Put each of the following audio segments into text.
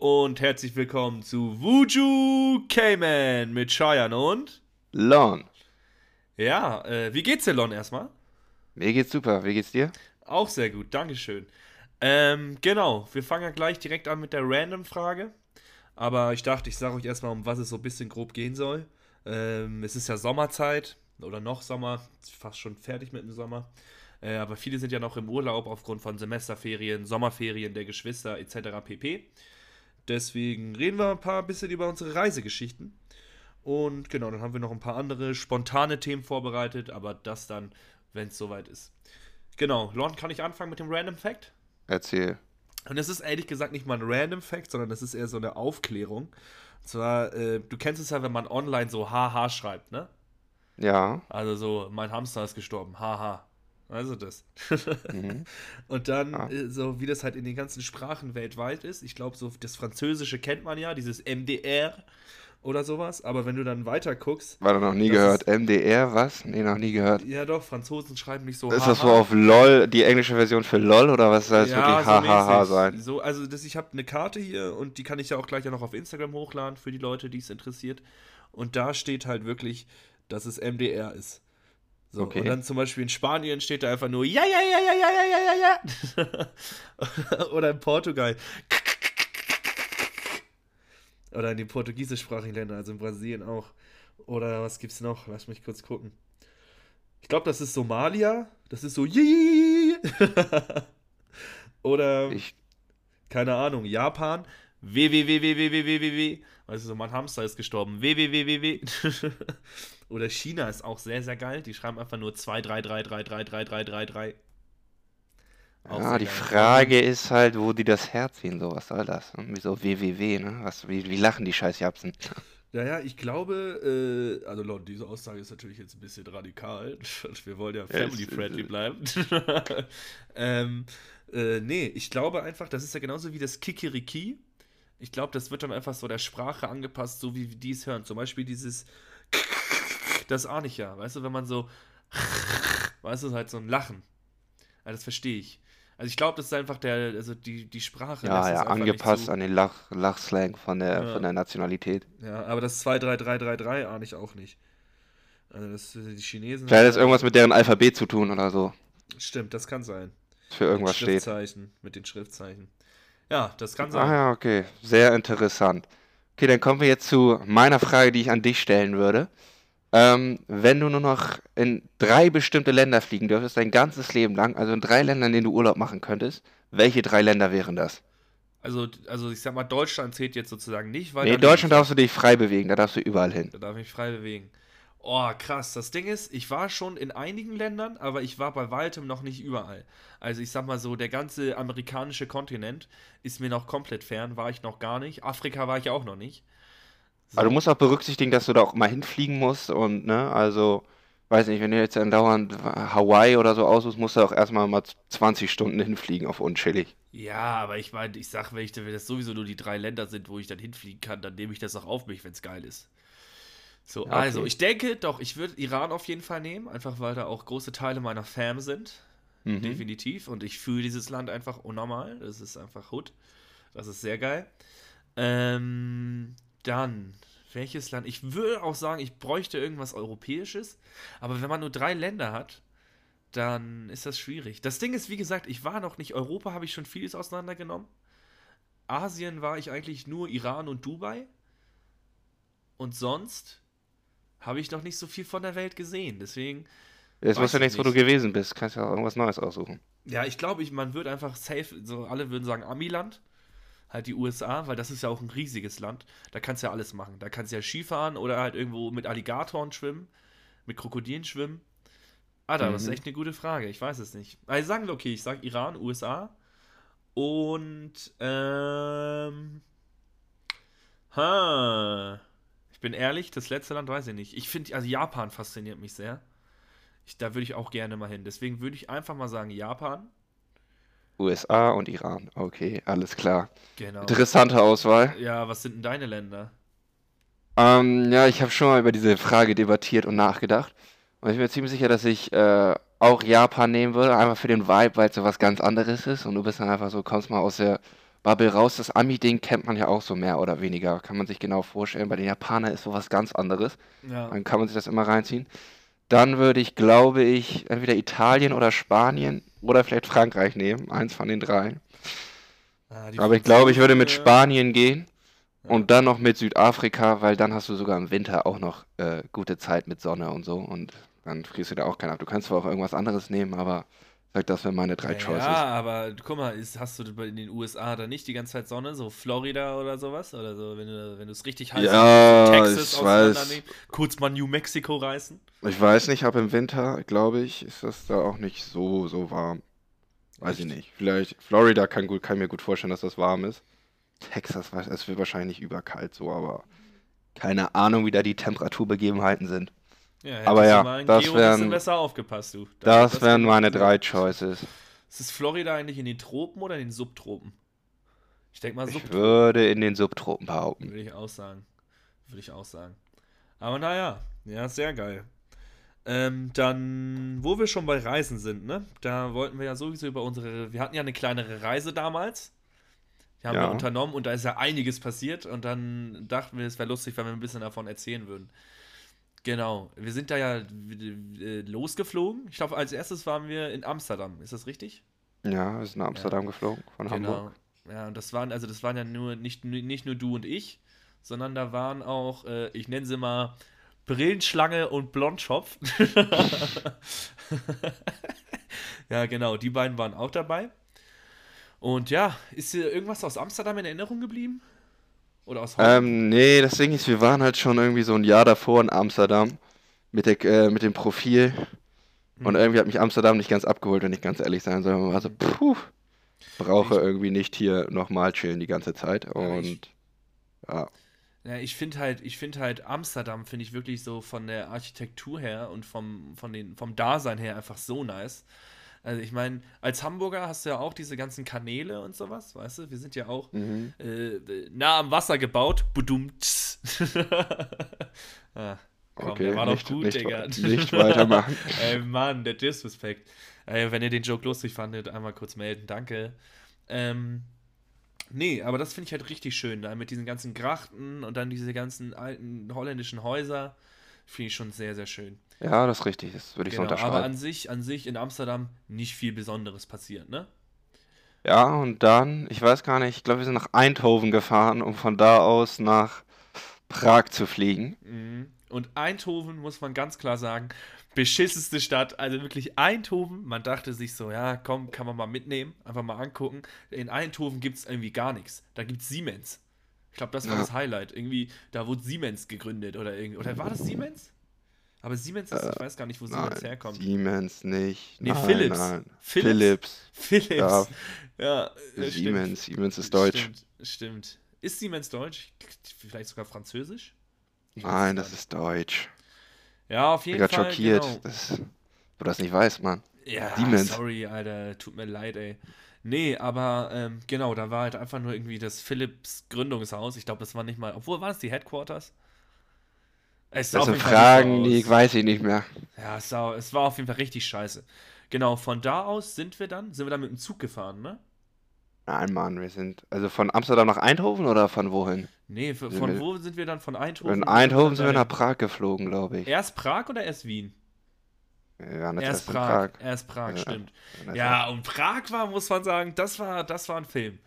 Und herzlich willkommen zu Wuju Cayman mit Cheyenne und Lon. Ja, äh, wie geht's dir, Lon, erstmal? Mir geht's super, wie geht's dir? Auch sehr gut, Dankeschön. Ähm, genau, wir fangen ja gleich direkt an mit der Random-Frage. Aber ich dachte, ich sage euch erstmal, um was es so ein bisschen grob gehen soll. Ähm, es ist ja Sommerzeit oder noch Sommer, fast schon fertig mit dem Sommer. Äh, aber viele sind ja noch im Urlaub aufgrund von Semesterferien, Sommerferien der Geschwister etc. pp. Deswegen reden wir ein paar bisschen über unsere Reisegeschichten. Und genau, dann haben wir noch ein paar andere spontane Themen vorbereitet, aber das dann, wenn es soweit ist. Genau, Lon, kann ich anfangen mit dem Random Fact? Erzähl. Und das ist ehrlich gesagt nicht mal ein Random Fact, sondern das ist eher so eine Aufklärung. Und zwar, äh, du kennst es ja, wenn man online so haha schreibt, ne? Ja. Also so, mein Hamster ist gestorben, haha. Also das. Mhm. Und dann, Ah. äh, so wie das halt in den ganzen Sprachen weltweit ist, ich glaube, so das Französische kennt man ja, dieses MDR oder sowas, aber wenn du dann weiter guckst, War da noch nie gehört. MDR, was? Nee, noch nie gehört. ja doch, Franzosen schreiben nicht so Ist das so auf LOL, die englische Version für LOL oder was soll das wirklich so sein? So, also das, ich habe eine Karte hier und die kann ich ja auch gleich ja noch auf Instagram hochladen für die Leute, die es interessiert. Und da steht halt wirklich, dass es MDR ist. So, Okay. und dann zum Beispiel in Spanien steht da einfach nur ja, ja, ja, ja, ja, ja, ja, ja, ja. Oder in Portugal. Oder in den portugiesischsprachigen Ländern, also in Brasilien auch. Oder was gibt's noch? Lass mich kurz gucken. Ich glaube, das ist Somalia. Das ist so. Oder Ich, keine Ahnung, Japan. www. Weißt du, so mein Hamster ist gestorben. www. Oder China ist auch sehr, sehr geil. Die schreiben einfach nur 233333333. Auch ja, sehr die geil. Frage ist halt, wo die das herziehen, so, was soll das? Irgendwie so www, ne? Was, wie, wie lachen die scheiß Japsen? Naja, ich glaube, äh, also Lon, diese Aussage ist natürlich jetzt ein bisschen radikal. Wir wollen ja Ja, family-friendly bleiben. ähm, äh, nee, ich glaube einfach, das ist ja genauso wie das Kikiriki. Ich glaube, das wird dann einfach so der Sprache angepasst, so wie die es hören. Zum Beispiel dieses das ahne ich ja, weißt du, wenn man so weißt du, halt so ein Lachen. Ja, das verstehe ich. Also ich glaube, das ist einfach der, also die, die Sprache. Ja, ja, nicht angepasst an den Lach, Lachslang von der, Ja. von der Nationalität. Ja, aber das 23333 ahne ich auch nicht. Also das, die Chinesen. Vielleicht hat es irgendwas mit deren Alphabet zu tun oder so. Stimmt, das kann sein. Für irgendwas mit steht. Schriftzeichen, mit den Schriftzeichen. Ja, das kann Ah sein. ja, okay. Sehr interessant. Okay, dann kommen wir jetzt zu meiner Frage, die ich an dich stellen würde. Ähm, wenn du nur noch in drei bestimmte Länder fliegen dürftest, dein ganzes Leben lang, also in drei Ländern, in denen du Urlaub machen könntest, welche drei Länder wären das? Also, also ich sag mal, Deutschland zählt jetzt sozusagen nicht, weil Nee, in Deutschland darfst du dich frei bewegen, da darfst du überall hin. da darf ich mich frei bewegen. Oh, krass. Das Ding ist, ich war schon in einigen Ländern, aber ich war bei weitem noch nicht überall. Also ich sag mal so, der ganze amerikanische Kontinent ist mir noch komplett fern, war ich noch gar nicht. Afrika war ich auch noch nicht. Aber du musst auch berücksichtigen, dass du da auch mal hinfliegen musst und, ne, also, weiß nicht, wenn du jetzt andauernd Hawaii oder so aussuchst, musst du auch erstmal mal 20 Stunden hinfliegen auf unchillig. Ja, aber ich meine, ich sag, wenn, ich, wenn das sowieso nur die drei Länder sind, wo ich dann hinfliegen kann, dann nehme ich das auch auf mich, wenn es geil ist. So, Ja, also okay. ich denke doch, ich würde Iran auf jeden Fall nehmen, einfach weil da auch große Teile meiner Fam sind. Mhm. Definitiv. Und ich fühle dieses Land einfach unnormal. Das ist einfach Hood. Das ist sehr geil. Ähm, dann, welches Land? Ich würde auch sagen, ich bräuchte irgendwas Europäisches. Aber wenn man nur drei Länder hat, dann ist das schwierig. Das Ding ist, wie gesagt, ich war noch nicht. Europa habe ich schon vieles auseinandergenommen. Asien war ich eigentlich nur Iran und Dubai. Und sonst habe ich noch nicht so viel von der Welt gesehen. Deswegen. Jetzt Weiß musst du ich nichts, wo du gewesen bist. Kannst ja auch irgendwas Neues aussuchen. Ja, ich glaube, ich, man wird einfach safe, so alle würden sagen Amiland, halt die USA, weil das ist ja auch ein riesiges Land. Da kannst du ja alles machen. Da kannst du ja Skifahren oder halt irgendwo mit Alligatoren schwimmen, mit Krokodilen schwimmen. Ah, da, das ist Mhm. echt eine gute Frage. Ich weiß es nicht. Also sagen wir, okay, ich sag Iran, USA und ähm, ha, ich bin ehrlich, das letzte Land weiß ich nicht. Ich finde, also Japan fasziniert mich sehr. Ich, da würde ich auch gerne mal hin. Deswegen würde ich einfach mal sagen Japan. USA und Iran. Okay, alles klar. Genau. Interessante Auswahl. Ja, was sind denn deine Länder? Ähm, ja, ich habe schon mal über diese Frage debattiert und nachgedacht. Und ich bin mir ziemlich sicher, dass ich äh, auch Japan nehmen würde, einfach für den Vibe, weil es so was ganz anderes ist. Und du bist dann einfach so, kommst mal aus der, Bubble raus, das Ami-Ding kennt man ja auch so mehr oder weniger. Kann man sich genau vorstellen. Bei den Japanern ist sowas ganz anderes. Ja. Dann kann man sich das immer reinziehen. Dann würde ich, glaube ich, entweder Italien oder Spanien oder vielleicht Frankreich nehmen. Eins von den drei. Ah, Aber ich glaube, ich würde mit Spanien gehen Ja. und dann noch mit Südafrika, weil dann hast du sogar im Winter auch noch äh, gute Zeit mit Sonne und so. Und dann frierst du da auch keinen ab. Du kannst zwar auch irgendwas anderes nehmen, aber sag, das wären meine drei Ja, Choices. ja, aber guck mal, ist, hast du in den USA da nicht die ganze Zeit Sonne, so Florida oder sowas? Oder so, wenn du, wenn du es richtig heiß Ja, hast, Texas ich auseinandernehmen, kurz mal New Mexico reißen. Ich weiß nicht, aber im Winter, glaube ich, ist das da auch nicht so, so warm. Weiß ich Echt? nicht. Vielleicht Florida kann, gut, kann ich mir gut vorstellen, dass das warm ist. Texas, weiß- es wird wahrscheinlich überkalt so, aber keine Ahnung, wie da die Temperaturbegebenheiten sind. Ja, Aber ja, das Geo ein bisschen wären- besser aufgepasst, du. Da Das wären meine drei Choices. Ist es Florida eigentlich in den Tropen oder in den Subtropen? Ich denke mal Ich Subtropen, würde in den Subtropen behaupten. würde ich auch sagen. Würde ich auch sagen. Aber naja, ja, sehr geil. Ähm, dann, wo wir schon bei Reisen sind, ne? Da wollten wir ja sowieso über unsere, wir hatten ja eine kleinere Reise damals. Die haben wir Ja. unternommen und da ist ja einiges passiert und dann dachten wir, es wäre lustig, wenn wir ein bisschen davon erzählen würden. Genau, wir sind da ja äh, losgeflogen. Ich glaube, als erstes waren wir in Amsterdam. Ist das richtig? Ja, wir sind nach Amsterdam geflogen von Hamburg. Genau. Ja, und das waren, also das waren ja nur nicht, nicht nur du und ich, sondern da waren auch, äh, ich nenne sie mal Brillenschlange und Blondschopf. ja, genau, die beiden waren auch dabei. Und ja, ist dir irgendwas aus Amsterdam in Erinnerung geblieben? Oder aus Holland? Ähm, nee, das Ding ist, wir waren halt schon irgendwie so ein Jahr davor in Amsterdam mit, der, äh, mit dem Profil. Und Mhm. irgendwie hat mich Amsterdam nicht ganz abgeholt, wenn ich ganz ehrlich sein soll. Man war so, puh, brauche Ich- irgendwie nicht hier nochmal chillen die ganze Zeit. ich- Und ja, Ja, ich finde halt, ich finde halt Amsterdam finde ich wirklich so von der Architektur her und vom, von den, vom Dasein her einfach so nice. Also ich meine, als Hamburger hast du ja auch diese ganzen Kanäle und sowas, weißt du? Wir sind ja auch mhm. äh, nah am Wasser gebaut. Budumts. ah, komm, okay, der war doch nicht, gut, nicht, Digga. nicht weitermachen. Ey, Mann, der Disrespect. Ey, wenn ihr den Joke lustig fandet, einmal kurz melden. Danke. Ähm, nee, aber das finde ich halt richtig schön, da mit diesen ganzen Grachten und dann diese ganzen alten holländischen Häuser. Finde ich schon sehr, sehr schön. Ja, das ist richtig, das würde ich so Genau, aber unterschreiben. an sich, an sich in Amsterdam nicht viel Besonderes passiert, ne? Ja, und dann, ich weiß gar nicht, ich glaube, wir sind nach Eindhoven gefahren, um von da aus nach Prag zu fliegen. Mhm. Und Eindhoven, muss man ganz klar sagen, beschisseste Stadt. Also wirklich Eindhoven, man dachte sich so, ja, komm, kann man mal mitnehmen, einfach mal angucken. In Eindhoven gibt es irgendwie gar nichts. Da gibt es Siemens. Ich glaube, das war Ja. das Highlight. Irgendwie, da wurde Siemens gegründet oder irgendwie. Oder war das Siemens? Aber Siemens ist, ich weiß gar nicht, wo Siemens Nein, herkommt. Siemens nicht. Nee, nein, Philips. nein. Philips? Philips. Philips. Ja. Ja, äh, stimmt. Siemens, Siemens ist deutsch. Stimmt, stimmt. Ist Siemens deutsch? Vielleicht sogar französisch? Ich Nein, es das ist deutsch. Ja, auf Ich jeden bin Fall. schockiert, Genau. dass du das nicht weißt, Mann. Ja, Siemens. sorry, Alter, tut mir leid, ey. Nee, aber ähm, genau, da war halt einfach nur irgendwie das Philips Gründungshaus. Ich glaube, das war nicht mal, obwohl war das die Headquarters? Es Das sind Fragen, die weiß ich nicht mehr. Ja, es, sah, es war auf jeden Fall richtig scheiße. Genau, von da aus sind wir dann, sind wir dann mit dem Zug gefahren, ne? Nein, Mann, wir sind. Also von Amsterdam nach Eindhoven oder von wohin? Nee, von wir- wo sind wir dann von Eindhoven? In Wo Eindhoven sind wir nach Prag geflogen, glaube ich. Erst Prag oder erst Wien? Jetzt Erst Prag. Prag. Erst Prag, Ja. stimmt. Ja, und Prag war, muss man sagen, das war, das war ein Film.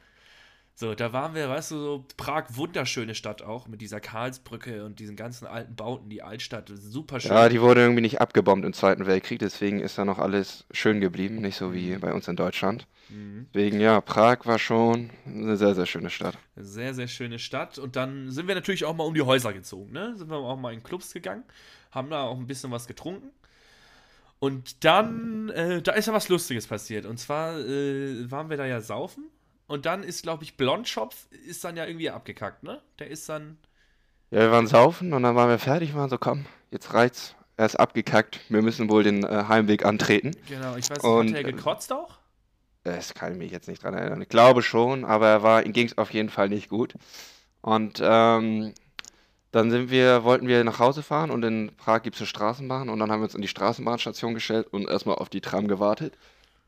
So, da waren wir, weißt du, so Prag, wunderschöne Stadt auch, mit dieser Karlsbrücke und diesen ganzen alten Bauten, die Altstadt, super schön. Ja, die wurde irgendwie nicht abgebombt im Zweiten Weltkrieg, deswegen ist da noch alles schön geblieben, nicht so wie bei uns in Deutschland. Mhm. Deswegen, ja, Prag war schon eine sehr, sehr schöne Stadt. Sehr, sehr schöne Stadt. Und dann sind wir natürlich auch mal um die Häuser gezogen, ne? Sind wir auch mal in Clubs gegangen, haben da auch ein bisschen was getrunken. Und dann, äh, da ist ja was Lustiges passiert. Und zwar äh, waren wir da ja saufen. Und dann ist, glaube ich, Blondschopf ist dann ja irgendwie abgekackt, ne? Der ist dann. Ja, wir waren saufen und dann waren wir fertig, waren so, komm, jetzt reicht's. Er ist abgekackt, wir müssen wohl den äh, Heimweg antreten. Genau, ich weiß nicht, Und, hat er äh, gekotzt auch? Das kann ich mich jetzt nicht dran erinnern. Ich glaube schon, aber er war, ihm ging es auf jeden Fall nicht gut. Und ähm, dann sind wir, wollten wir nach Hause fahren und in Prag gibt es eine Straßenbahn und dann haben wir uns in die Straßenbahnstation gestellt und erstmal auf die Tram gewartet,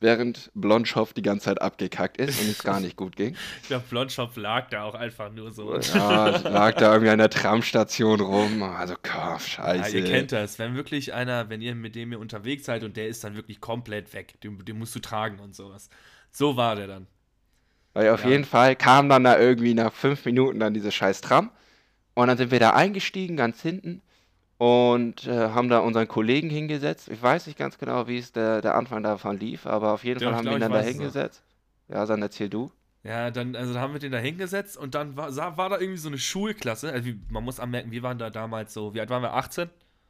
während Blonschopf die ganze Zeit abgekackt ist und es gar nicht gut ging. Ich glaube, Blonschopf lag da auch einfach nur so. Ja, lag da irgendwie an der Tramstation rum. Also, komm, scheiße. Ja, ihr kennt das. Wenn wirklich einer, wenn ihr mit dem ihr unterwegs seid und der ist dann wirklich komplett weg, den, den musst du tragen und sowas. So war der dann. Weil auf ja. jeden Fall kam dann da irgendwie nach fünf Minuten dann diese scheiß Tram. Und dann sind wir da eingestiegen, ganz hinten und äh, haben da unseren Kollegen hingesetzt. Ich weiß nicht ganz genau, wie es der, der Anfang davon lief, aber auf jeden ja, Fall haben wir ihn dann da hingesetzt. Ja, dann erzähl du. Ja, dann, also da haben wir den da hingesetzt und dann war, war da irgendwie so eine Schulklasse. Also man muss anmerken, wir waren da damals so, wie alt waren wir? 18?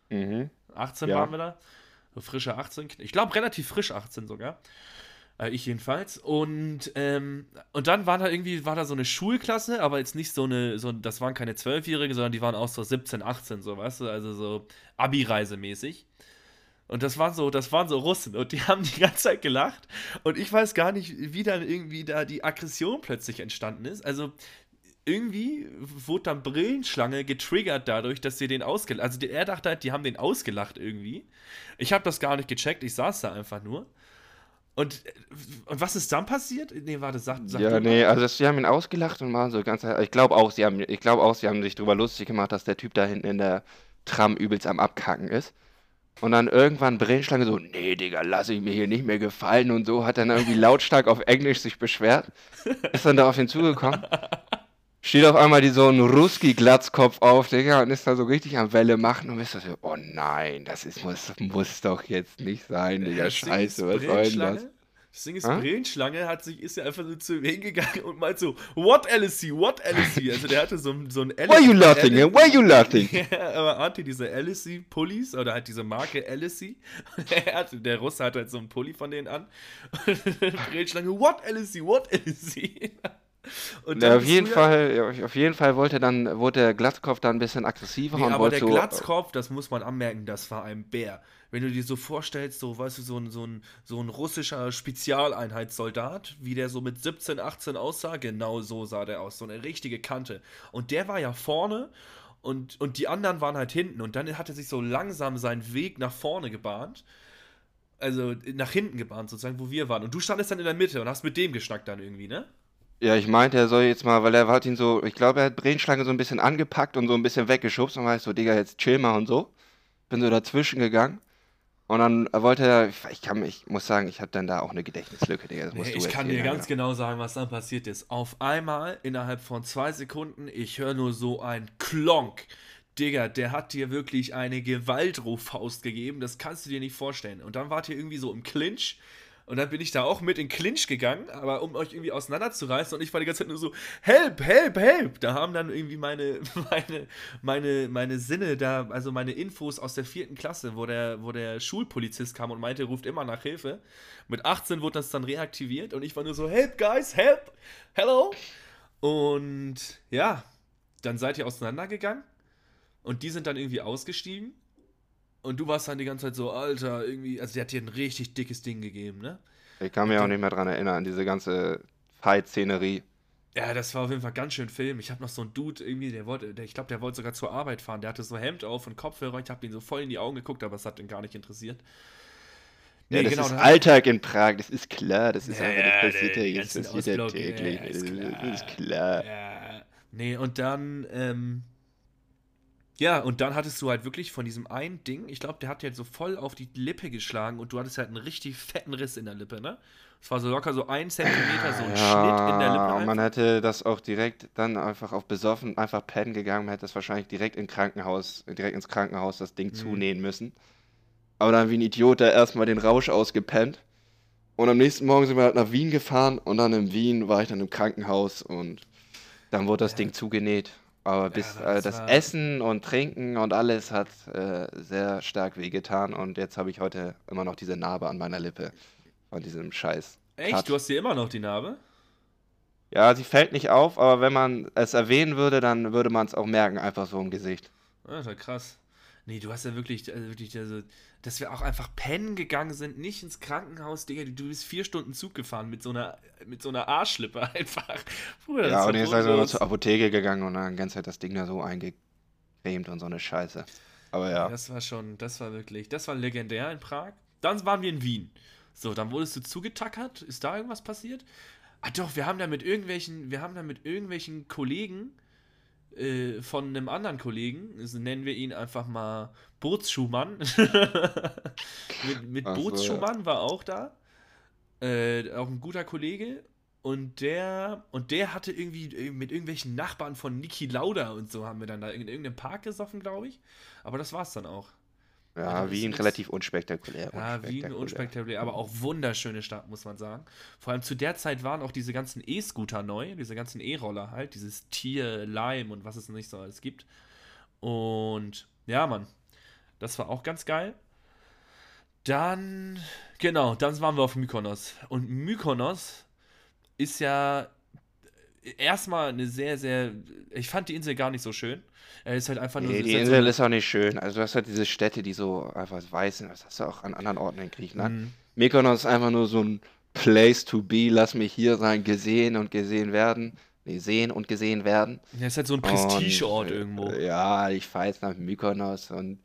Mhm. 18 ja. waren wir da. So frische 18. Ich glaube relativ frisch 18 sogar. Äh, ich jedenfalls. Und, ähm, und dann war da irgendwie, war da so eine Schulklasse, aber jetzt nicht so eine, so, das waren keine Zwölfjährige, sondern die waren auch so 17, 18, so, weißt du, also so Abi-Reise-mäßig. Und das waren so, das waren so Russen und die haben die ganze Zeit gelacht. Und ich weiß gar nicht, wie dann irgendwie da die Aggression plötzlich entstanden ist. Also irgendwie wurde dann Brillenschlange getriggert dadurch, dass sie den ausgelacht Also er dachte halt, die haben den ausgelacht irgendwie. Ich habe das gar nicht gecheckt, ich saß da einfach nur. Und, und was ist dann passiert? Nee, warte, sag, sag Ja, nee, mal. also sie haben ihn ausgelacht und waren so ganz. Ich glaube auch, sie haben, ich glaube auch, sie haben sich darüber lustig gemacht, dass der Typ da hinten in der Tram übelst am Abkacken ist. Und dann irgendwann Brillenschlange so, nee, Digga, lass ich mir hier nicht mehr gefallen und so, hat dann irgendwie lautstark auf Englisch sich beschwert. Ist dann da auf ihn zugekommen. Steht auf einmal die, so ein Ruski-Glatzkopf auf, Digga, und ist da so richtig am Welle machen und ist so, oh nein, das ist, muss, muss doch jetzt nicht sein, Digga, scheiße, was soll denn das? Das Ding ist, Brillenschlange hat sich, ist ja einfach so zu ihm hingegangen und meint so, what LSC, what LSC? Also der hatte so, so ein LSC. Why you laughing, LSC, Why you laughing? ja, aber Anti, diese LSC-Pullis oder halt diese Marke LSC, der Russe hat halt so einen Pulli von denen an. Brillenschlange, what LSC, what LSC? Ja, auf jeden Fall, auf jeden Fall wollte dann, wurde der Glatzkopf dann ein bisschen aggressiver nee, und aber der Glatzkopf, das muss man anmerken, das war ein Bär. Wenn du dir so vorstellst, so, weißt du, so ein, so ein, so ein russischer Spezialeinheitssoldat, wie der so mit 17, 18 aussah, genau so sah der aus, so eine richtige Kante. Und der war ja vorne und, und die anderen waren halt hinten und dann hat er sich so langsam seinen Weg nach vorne gebahnt also nach hinten gebahnt sozusagen, wo wir waren. Und du standest dann in der Mitte und hast mit dem geschnackt dann irgendwie, ne? Ja, ich meinte, er soll jetzt mal, weil er hat ihn so, ich glaube, er hat Brehenschlange so ein bisschen angepackt und so ein bisschen weggeschubst und war ich so, Digga, jetzt chill mal und so. Bin so dazwischen gegangen. Und dann wollte er, ich, kann, ich muss sagen, ich hatte dann da auch eine Gedächtnislücke, Digga. Nee, ich kann dir ganz genau sagen, was dann passiert ist. Auf einmal, innerhalb von zwei Sekunden, ich höre nur so ein Klonk. Digga, der hat dir wirklich eine Gewaltruffaust gegeben, das kannst du dir nicht vorstellen. Und dann wart ihr irgendwie so im Clinch und dann bin ich da auch mit in Clinch gegangen, aber um euch irgendwie auseinanderzureißen. Und ich war die ganze Zeit nur so, help, help, help. Da haben dann irgendwie meine, meine, meine, meine Sinne da, also meine Infos aus der vierten Klasse, wo der, wo der Schulpolizist kam und meinte, ruft immer nach Hilfe. Mit 18 wurde das dann reaktiviert und ich war nur so, help, guys, help, hello. Und ja, dann seid ihr auseinandergegangen und die sind dann irgendwie ausgestiegen und du warst dann die ganze Zeit so, Alter, irgendwie, also der hat dir ein richtig dickes Ding gegeben, ne? Ich kann mich auch nicht mehr dran erinnern, diese ganze Fight-Szenerie. Ja, das war auf jeden Fall ganz schön Film. Ich habe noch so einen Dude irgendwie, der wollte, der, ich glaube, der wollte sogar zur Arbeit fahren. Der hatte so Hemd auf und Kopfhörer. Ich habe ihn so voll in die Augen geguckt, aber es hat ihn gar nicht interessiert. Nee, ja, das genau, ist Alltag in Prag, das ist klar. Das ist ja, einfach, das passiert ja jetzt, das passiert ja täglich. Ja, ist klar. Das ist klar. Ja. Nee, und dann, ähm, ja, und dann hattest du halt wirklich von diesem einen Ding, ich glaube, der hat dir halt so voll auf die Lippe geschlagen und du hattest halt einen richtig fetten Riss in der Lippe, ne? Es war so locker so ein Zentimeter, so ein ja, Schnitt in der Lippe. Einfach. Man hätte das auch direkt dann einfach auf besoffen, einfach pennen gegangen, man hätte das wahrscheinlich direkt im Krankenhaus, direkt ins Krankenhaus das Ding mhm. zunähen müssen. Aber dann wie ein Idiot da erstmal den Rausch ausgepennt. Und am nächsten Morgen sind wir halt nach Wien gefahren und dann in Wien war ich dann im Krankenhaus und dann wurde das ja. Ding zugenäht. Aber bis ja, das, äh, das Essen und Trinken und alles hat äh, sehr stark wehgetan und jetzt habe ich heute immer noch diese Narbe an meiner Lippe von diesem Scheiß. Echt? Cut. Du hast hier immer noch die Narbe? Ja, sie fällt nicht auf, aber wenn man es erwähnen würde, dann würde man es auch merken, einfach so im Gesicht. Alter, krass. Nee, du hast ja wirklich, also wirklich, also, dass wir auch einfach pennen gegangen sind, nicht ins Krankenhaus, Digga. Du bist vier Stunden Zug gefahren mit so einer, mit so einer Arschlippe einfach. Bruder, ja, und jetzt seid ihr noch zur Apotheke gegangen und dann die ganze Zeit das Ding da so eingecremt und so eine Scheiße. Aber ja. Das war schon, das war wirklich, das war legendär in Prag. Dann waren wir in Wien. So, dann wurdest du zugetackert. Ist da irgendwas passiert? Ah doch, wir haben da mit irgendwelchen, wir haben da mit irgendwelchen Kollegen äh, von einem anderen Kollegen, also nennen wir ihn einfach mal Bootsschuhmann. mit mit Ach so, Bootsschuhmann war auch da. Äh, auch ein guter Kollege. Und der, und der hatte irgendwie äh, mit irgendwelchen Nachbarn von Niki Lauda und so haben wir dann da in irgendeinem Park gesoffen, glaube ich. Aber das war's dann auch. Ja, Also Wien relativ unspektakulär. Ja, Wien unspektakulär, aber auch wunderschöne Stadt, muss man sagen. Vor allem zu der Zeit waren auch diese ganzen E-Scooter neu, diese ganzen E-Roller halt, dieses Tier, Lime und was es nicht so alles gibt. Und ja, Mann, das war auch ganz geil. Dann, genau, dann waren wir auf Mykonos. Und Mykonos ist ja erstmal eine sehr, sehr. Ich fand die Insel gar nicht so schön. Er ist halt einfach nur. Nee, die halt so- Insel ist auch nicht schön. Also du hast halt diese Städte, die so einfach weiß sind. Das hast du auch an anderen Orten in Griechenland. Mhm. Mykonos ist einfach nur so ein Place to be. Lass mich hier sein, gesehen und gesehen werden. Nee, sehen und gesehen werden. Ja, ist halt so ein Prestigeort Und, äh, irgendwo. Ja, ich fahre jetzt nach Mykonos und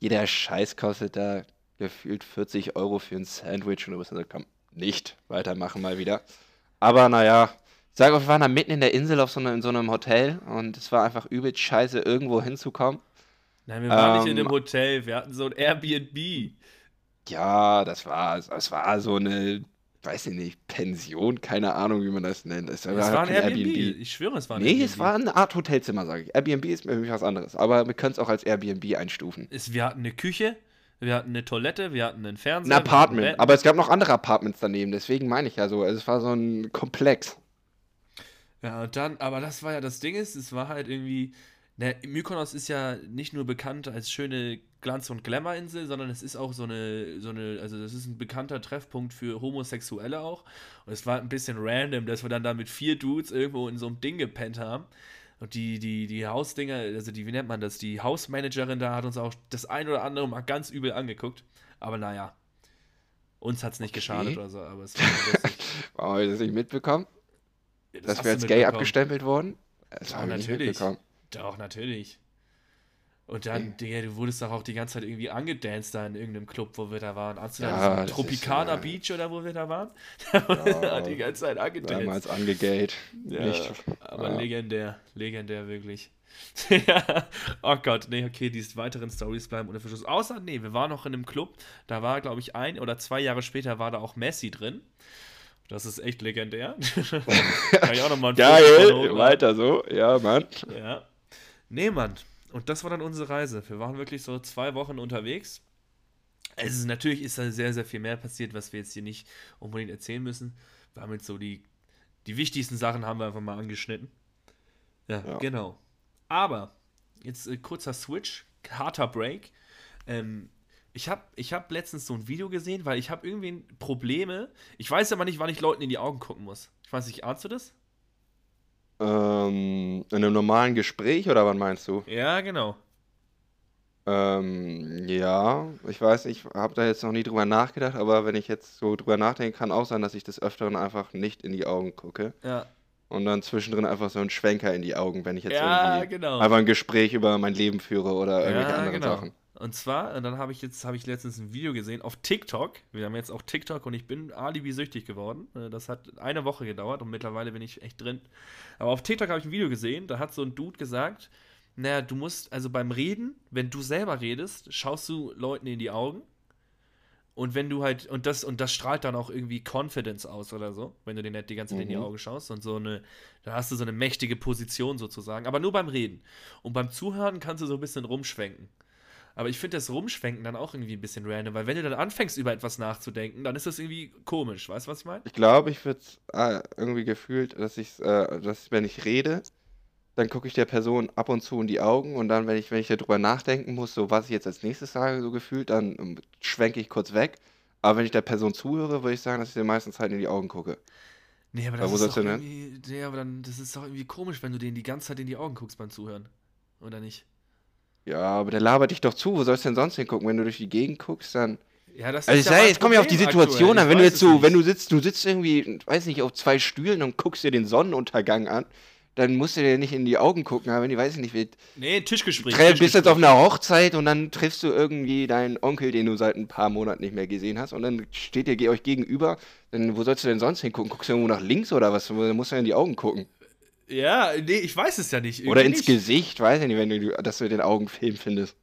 jeder Scheiß kostet da gefühlt 40 Euro für ein Sandwich und du musst sagen, komm, nicht weitermachen mal wieder. Aber naja, sage wir waren da mitten in der Insel auf so einem, in so einem Hotel und es war einfach übelst scheiße, irgendwo hinzukommen. Nein, wir waren nicht in Ähm, einem Hotel, wir hatten so ein Airbnb. Ja, das war, das war so eine, weiß ich nicht, Pension, keine Ahnung, wie man das nennt. Es Es war ein kein Airbnb. Ich schwöre, es war ein Nee, Airbnb. es war eine Art Hotelzimmer, sage ich. Airbnb ist nämlich was anderes, aber wir können es auch als Airbnb einstufen. Es, wir hatten eine Küche, wir hatten eine Toilette, wir hatten einen Ein Fernseher. hatten Apartment, aber es gab noch andere Apartments daneben, deswegen meine ich ja so. Also es war so ein Komplex. Ja, und dann, aber das war ja das Ding ist, es war halt irgendwie. Ne, Mykonos ist ja nicht nur bekannt als schöne Glanz- und Glamour-Insel, sondern es ist auch so eine, so eine, also das ist ein bekannter Treffpunkt für Homosexuelle auch. Und es war ein bisschen random, dass wir dann da mit vier Dudes irgendwo in so einem Ding gepennt haben. Und die, die, die Hausdinger, also die, wie nennt man das? Die Hausmanagerin da hat uns auch das ein oder andere mal ganz übel angeguckt. Aber naja, uns hat es nicht Okay. geschadet oder so, aber es war lustig. Warum habe ich das nicht mitbekommen? Ja, das Dass hast wir du als gay abgestempelt wurden? Das Ja, habe ich nicht natürlich. Doch, natürlich. Und dann, Digga, du wurdest doch auch die ganze Zeit irgendwie angedanced da in irgendeinem Club, wo wir da waren. Amsterdam, Ja, so das Tropicana ist, äh, Beach oder wo wir da waren. Da wurde Ja, die ganze Zeit angedanced. Damals angegate. Ja, Nicht. aber ja. legendär, legendär wirklich. ja, oh Gott, nee, okay, die weiteren Stories bleiben unter Verschluss. Außer, nee, wir waren noch in einem Club, da war, glaube ich, ein oder zwei Jahre später war da auch Messi drin. Das ist echt legendär. Kann ich auch nochmal Geil, hochladen. weiter so. Ja, Mann. Ja. Nee, Mann. Und das war dann unsere Reise. Wir waren wirklich so zwei Wochen unterwegs. Es ist natürlich ist da sehr, sehr viel mehr passiert, was wir jetzt hier nicht unbedingt erzählen müssen. Wir haben jetzt so die, die wichtigsten Sachen haben wir einfach mal angeschnitten. Ja, Ja. genau. Aber jetzt äh, kurzer Switch, harter Break. Ähm, ich habe ich hab letztens so ein Video gesehen, weil ich habe irgendwie Probleme. Ich weiß aber nicht, wann ich Leuten in die Augen gucken muss. Ich weiß nicht, ahnst du das? Ähm, in einem normalen Gespräch oder wann meinst du? Ja, genau. Ähm, ja, ich weiß, ich habe da jetzt noch nie drüber nachgedacht, aber wenn ich jetzt so drüber nachdenke, kann auch sein, dass ich des Öfteren einfach nicht in die Augen gucke Ja, und dann zwischendrin einfach so einen Schwenker in die Augen, wenn ich jetzt ja irgendwie genau. einfach ein Gespräch über mein Leben führe oder irgendwelche Ja, anderen genau. Sachen. Und zwar, und dann habe ich jetzt, habe ich letztens ein Video gesehen auf TikTok. Wir haben jetzt auch TikTok und ich bin alibi-süchtig geworden. Äh, Das hat eine Woche gedauert und mittlerweile bin ich echt drin. Aber auf TikTok habe ich ein Video gesehen, da hat so ein Dude gesagt, naja, du musst, also beim Reden, wenn du selber redest, schaust du Leuten in die Augen. Und wenn du halt, und das, und das strahlt dann auch irgendwie Confidence aus oder so, wenn du den nicht die ganze Zeit in die Mhm. Augen schaust und so eine, da hast du so eine mächtige Position sozusagen, aber nur beim Reden. Und beim Zuhören kannst du so ein bisschen rumschwenken. Aber ich finde das Rumschwenken dann auch irgendwie ein bisschen random, weil wenn du dann anfängst, über etwas nachzudenken, dann ist das irgendwie komisch. Weißt du, was ich meine? Ich glaube, ich würde äh, irgendwie gefühlt, dass ich, äh, dass wenn ich rede, dann gucke ich der Person ab und zu in die Augen und dann, wenn ich, wenn ich darüber nachdenken muss, so was ich jetzt als nächstes sage, so gefühlt, dann ähm, schwenke ich kurz weg. Aber wenn ich der Person zuhöre, würde ich sagen, dass ich dir meistens halt in die Augen gucke. Nee, aber das ist doch irgendwie, nee, aber dann, das ist doch irgendwie komisch, wenn du denen die ganze Zeit in die Augen guckst beim Zuhören. Oder nicht? Ja, aber der labert dich doch zu. Wo sollst du denn sonst hingucken? Wenn du durch die Gegend guckst, dann. Ja, das Also ist ich ja sag, mein jetzt kommt ja auf die Situation aktuell. an, wenn Ich du jetzt so, nicht. wenn du sitzt, du sitzt irgendwie, weiß nicht, auf zwei Stühlen und guckst dir den Sonnenuntergang an, dann musst du dir nicht in die Augen gucken, aber wenn die weiß ich nicht, wie. Nee, Tischgespräch. Tre bist jetzt auf einer Hochzeit und dann triffst du irgendwie deinen Onkel, den du seit ein paar Monaten nicht mehr gesehen hast, und dann steht ihr euch gegenüber. Dann, wo sollst du denn sonst hingucken? Guckst du irgendwo nach links oder was? Dann musst du ja in die Augen gucken. Ja, nee, ich weiß es ja nicht. Oder Irgendwie ins nicht. Gesicht, weiß ich nicht, wenn du, dass du den Augen Film findest.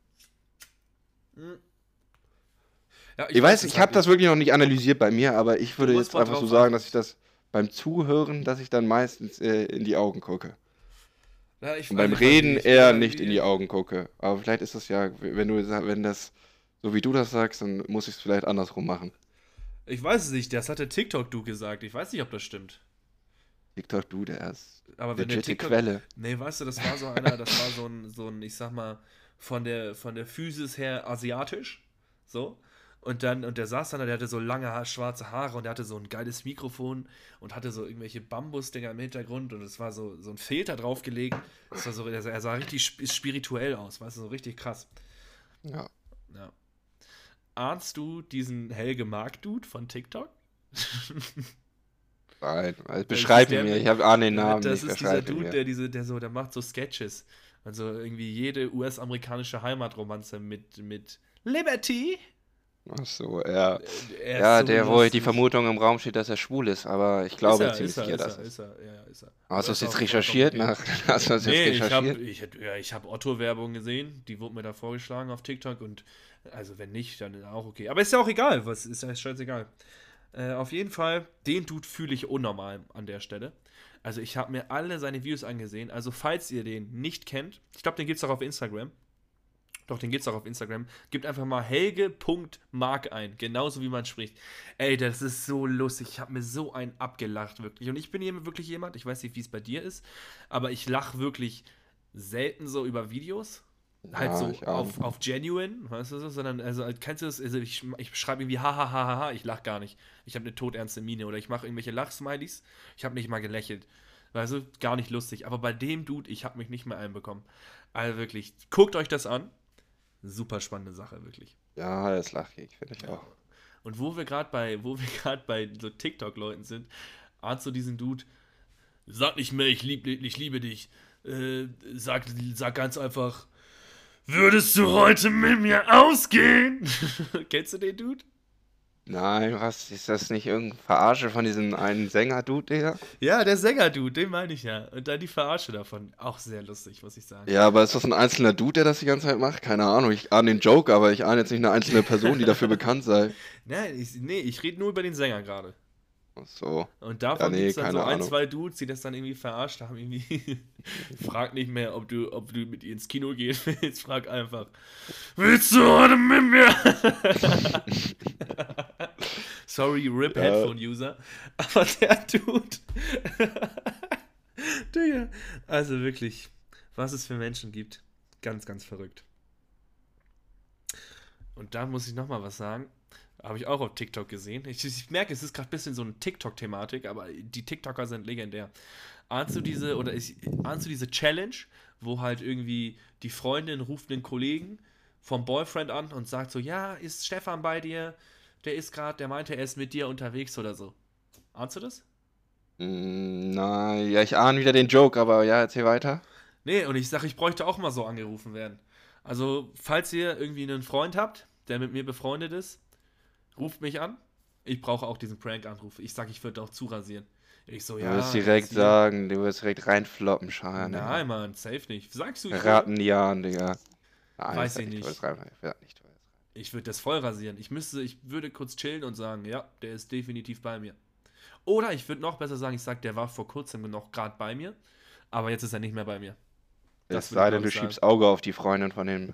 Ja, Ich, weiß, es ich halt habe das nicht. wirklich noch nicht analysiert bei mir, aber ich würde jetzt einfach so sagen, dass ich das beim Zuhören, dass ich dann meistens äh, in die Augen gucke. Ja, ich Und weiß beim nicht, Reden ich- eher ja, nicht in die Augen gucke. Aber vielleicht ist das ja, wenn du wenn das so wie du das sagst, dann muss ich es vielleicht andersrum machen. Ich weiß es nicht, das hat der TikTok-Du gesagt. Ich weiß nicht, ob das stimmt. TikTok, du, der ist Aber wenn der TikTok. Quelle. Nee, weißt du, das war so einer, das war so ein, so ein, ich sag mal, von der, von der Physis her asiatisch. So. Und dann, und der saß dann, da, der hatte so lange schwarze Haare und der hatte so ein geiles Mikrofon und hatte so irgendwelche Bambusdinger im Hintergrund und es war so, so ein Filter draufgelegt. Das war so, er sah- er sah richtig sp- spirituell aus, weißt du, so richtig krass. Ja. Ja. Ahnst du diesen Helge Mark-Dude von TikTok? Nein, also beschreib ihn mir. Ich habe ahne den Namen das ist dieser Dude, mir. der diese, der so, der macht so Sketches. Also irgendwie jede US-amerikanische Heimatromanze mit, mit Liberty. Ach so, ja. Er Ja, so der, wo die. Vermutung im Raum steht, dass er schwul ist, aber ich glaube er, ziemlich er, sicher, ist dass er, ist er, ja, ist er. Hast du das jetzt recherchiert? Nach, hast du das jetzt Nee, ich habe recherchiert? ich, ja, ich hab Otto-Werbung gesehen, die wurde mir da vorgeschlagen auf TikTok und also wenn nicht, dann auch okay. Aber ist ja auch egal, was ist ja scheißegal. Äh, auf jeden Fall, den Dude fühle ich unnormal an der Stelle. Also ich habe mir alle seine Videos angesehen. Also falls ihr den nicht kennt, ich glaube, den gibt es auch auf Instagram. Doch, den gibt es auch auf Instagram. Gebt einfach mal helge.mark ein. Genauso wie man spricht. Ey, das ist so lustig. Ich habe mir so einen abgelacht, wirklich. Und ich bin hier wirklich jemand, ich weiß nicht, wie es bei dir ist, aber ich lache wirklich selten so über Videos. Halt Ja, so auf, auf genuine, weißt du so, sondern, also, halt, kennst du das? Also, ich, ich schreibe irgendwie hahaha, ich lach gar nicht. Ich habe eine todernste Miene oder ich mache irgendwelche Lachsmileys. Ich habe nicht mal gelächelt. Weißt du, gar nicht lustig. Aber bei dem Dude, ich habe mich nicht mehr einbekommen. Also wirklich, guckt euch das an. Super spannende Sache, wirklich. Ja, das lache ich, finde ich auch. Und wo wir gerade bei, wo wir gerade bei so TikTok-Leuten sind, ahnst du diesen Dude, sag nicht mehr, ich, lieb, ich liebe dich. Äh, sag, sag ganz einfach, würdest du heute mit mir ausgehen? Kennst du den Dude? Nein, was? Ist das nicht irgendeine Verarsche von diesem einen Sänger-Dude, Digga? Ja, der Sänger-Dude, den meine ich ja. Und dann die Verarsche davon. Auch sehr lustig, muss ich sagen. Ja, aber ist das ein einzelner Dude, der das die ganze Zeit macht? Keine Ahnung. Ich ahne den Joke, aber ich ahne jetzt nicht eine einzelne Person, die dafür bekannt sei. Nein, ich, nee, ich rede nur über den Sänger gerade. So. Und davon Ja, nee, gibt es dann so ein, Ahnung. zwei Dudes, die das dann irgendwie verarscht haben. Irgendwie frag nicht mehr, ob du, ob du mit ihr ins Kino gehen willst. Frag einfach, willst du heute mit mir? Sorry, RIP Ja. Headphone-User. Aber der Dude. Digga. Also wirklich, was es für Menschen gibt. Ganz, ganz verrückt. Und da muss ich nochmal was sagen. Habe ich auch auf TikTok gesehen. Ich, ich merke, es ist gerade ein bisschen so eine TikTok-Thematik, aber die TikToker sind legendär. Ahnst du diese, oder ist, ahnst du diese Challenge, wo halt irgendwie die Freundin ruft einen Kollegen vom Boyfriend an und sagt so, ja, ist Stefan bei dir? Der ist gerade, der meinte, er ist mit dir unterwegs oder so. Ahnst du das? Mm, Nein, ja, ich ahne wieder den Joke, aber ja, erzähl weiter. Nee, und ich sage, ich bräuchte auch mal so angerufen werden. Also, falls ihr irgendwie einen Freund habt, der mit mir befreundet ist, ruft mich an. Ich brauche auch diesen Prank-Anruf. Ich sage, ich würde auch zurasieren. Ich so, Du ja. wirst direkt sagen, du wirst direkt reinfloppen, Schein. Nein, Mann, safe nicht. Sagst du, ich die an, Digga. Nein, Weiß ich du nicht. nicht, du Ich würde das voll rasieren. Ich müsste, ich würde kurz chillen und sagen, ja, der ist definitiv bei mir. Oder ich würde noch besser sagen, ich sage, der war vor kurzem noch gerade bei mir, aber jetzt ist er nicht mehr bei mir. Das Es sei denn, du sagen. schiebst Auge auf die Freundin von dem,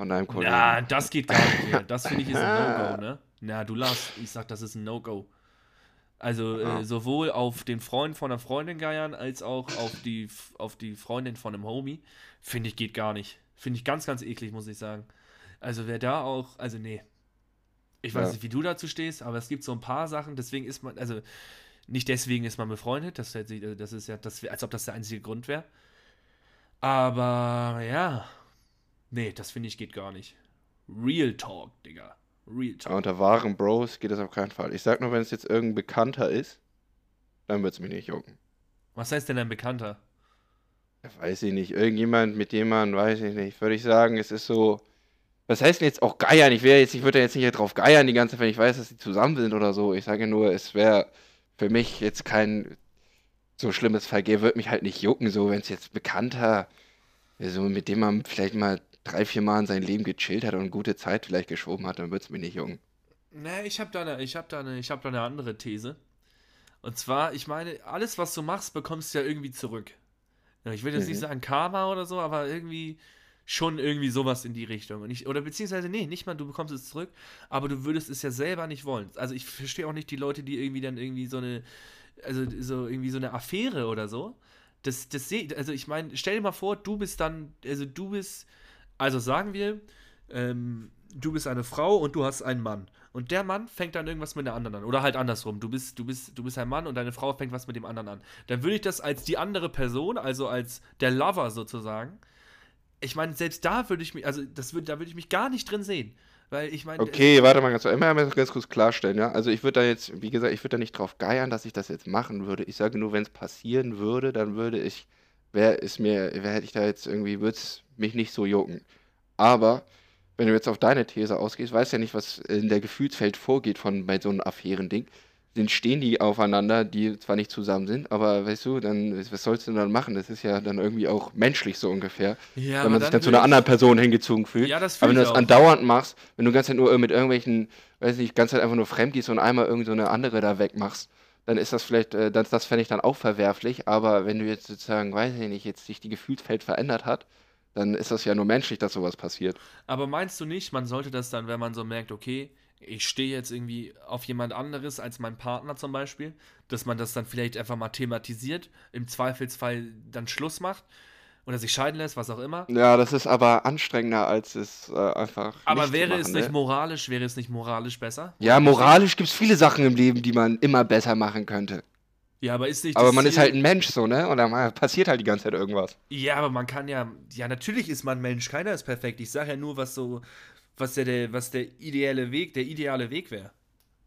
von deinem Kollegen. Ja, das geht gar nicht mehr. Das finde ich ist ein No-Go, ne? Na, du lass. Ich sag, das ist ein No-Go. Also äh, sowohl auf den Freund von einer Freundin geiern, als auch auf die, auf die Freundin von einem Homie. Finde ich, geht gar nicht. Finde ich ganz, ganz eklig, muss ich sagen. Also wer da auch, also nee. Ich weiß Ja. nicht, wie du dazu stehst, aber es gibt so ein paar Sachen, deswegen ist man, also nicht deswegen ist man befreundet, das, sich- das ist ja, das, als ob das der einzige Grund wäre. Aber ja, nee, das finde ich geht gar nicht. Real Talk, Digga. Real Talk. unter wahren Bros geht das auf keinen Fall. Ich sag nur, wenn es jetzt irgendein Bekannter ist, dann wird es mich nicht jucken. Was heißt denn ein Bekannter? Weiß ich nicht. Irgendjemand, mit dem man, weiß ich nicht, würde ich sagen, es ist so. Was heißt denn jetzt auch geiern? Ich, jetzt, ich würde jetzt nicht drauf geiern die ganze Zeit, wenn ich weiß, dass sie zusammen sind oder so. Ich sage nur, es wäre für mich jetzt kein so schlimmes Vergehen, würde mich halt nicht jucken, so wenn es jetzt bekannter, so mit dem man vielleicht mal drei, vier Mal in sein Leben gechillt hat und gute Zeit vielleicht geschoben hat, dann würde es mich nicht jucken. Nee, ich habe da, eine, hab da, eine, hab da eine andere These. Und zwar, ich meine, alles, was du machst, bekommst du ja irgendwie zurück. Ich will jetzt mhm. nicht sagen Karma oder so, aber irgendwie schon irgendwie sowas in die Richtung. Und ich, oder beziehungsweise, nee, nicht mal, du bekommst es zurück, aber du würdest es ja selber nicht wollen. Also ich verstehe auch nicht die Leute, die irgendwie dann irgendwie so eine, also so irgendwie so eine Affäre oder so. Das, das sehe, also ich meine, stell dir mal vor, du bist dann, also du bist, also sagen wir, ähm, du bist eine Frau und du hast einen Mann. Und der Mann fängt dann irgendwas mit der anderen an. Oder halt andersrum. Du bist, du bist, du bist ein Mann und deine Frau fängt was mit dem anderen an. Dann würde ich das als die andere Person, also als der Lover sozusagen. Ich meine, selbst da würde ich mich, also das würde, da würde ich mich gar nicht drin sehen. Weil ich meine. Okay, warte mal ganz, immer ganz kurz klarstellen, ja. Also ich würde da jetzt, wie gesagt, ich würde da nicht drauf geiern, dass ich das jetzt machen würde. Ich sage nur, wenn es passieren würde, dann würde ich, wäre es mir, wer hätte ich da jetzt irgendwie, würde es mich nicht so jucken. Aber wenn du jetzt auf deine These ausgehst, weißt ja nicht, was in der Gefühlswelt vorgeht von bei so einem Affärending. Dann stehen die aufeinander, die zwar nicht zusammen sind, aber weißt du, dann was sollst du dann machen? Das ist ja dann irgendwie auch menschlich so ungefähr, ja, wenn man sich dann zu einer anderen Person hingezogen fühlt. Ja, das aber wenn du das auch. andauernd machst, wenn du ganz Zeit nur mit irgendwelchen, weiß nicht, ganz Zeit einfach nur fremd gehst und einmal irgend so eine andere da wegmachst, dann ist das vielleicht, äh, das, das fände ich dann auch verwerflich. Aber wenn du jetzt sozusagen, weiß ich nicht, jetzt sich die Gefühlswelt verändert hat, dann ist das ja nur menschlich, dass sowas passiert. Aber meinst du nicht, man sollte das dann, wenn man so merkt, okay, ich stehe jetzt irgendwie auf jemand anderes als mein Partner zum Beispiel, dass man das dann vielleicht einfach mal thematisiert, im Zweifelsfall dann Schluss macht oder sich scheiden lässt, was auch immer. Ja, das ist aber anstrengender, als es äh, einfach. Aber wäre machen, es nicht ne? moralisch, wäre es nicht moralisch besser? Ja, moralisch gibt es viele Sachen im Leben, die man immer besser machen könnte. Ja, aber ist nicht. Aber man Ziel... ist halt ein Mensch so, ne? Und dann passiert halt die ganze Zeit irgendwas. Ja, aber man kann ja. Ja, natürlich ist man Mensch, keiner ist perfekt. Ich sage ja nur, was so. Was der, der, was der ideale Weg, der ideale Weg wäre.